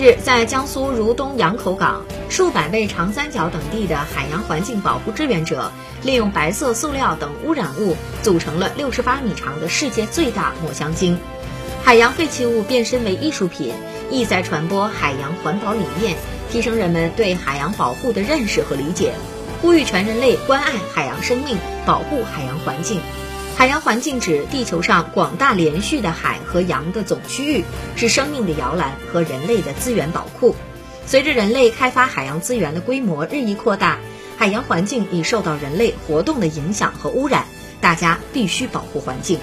日，在江苏如东洋口港，数百位长三角等地的海洋环境保护志愿者，利用白色塑料等污染物，组成了六十八米长的世界最大抹香鲸。海洋废弃物变身为艺术品，意在传播海洋环保理念，提升人们对海洋保护的认识和理解，呼吁全人类关爱海洋生命，保护海洋环境。海洋环境指地球上广大连续的海和洋的总区域，是生命的摇篮和人类的资源宝库。随着人类开发海洋资源的规模日益扩大，海洋环境已受到人类活动的影响和污染，大家必须保护环境。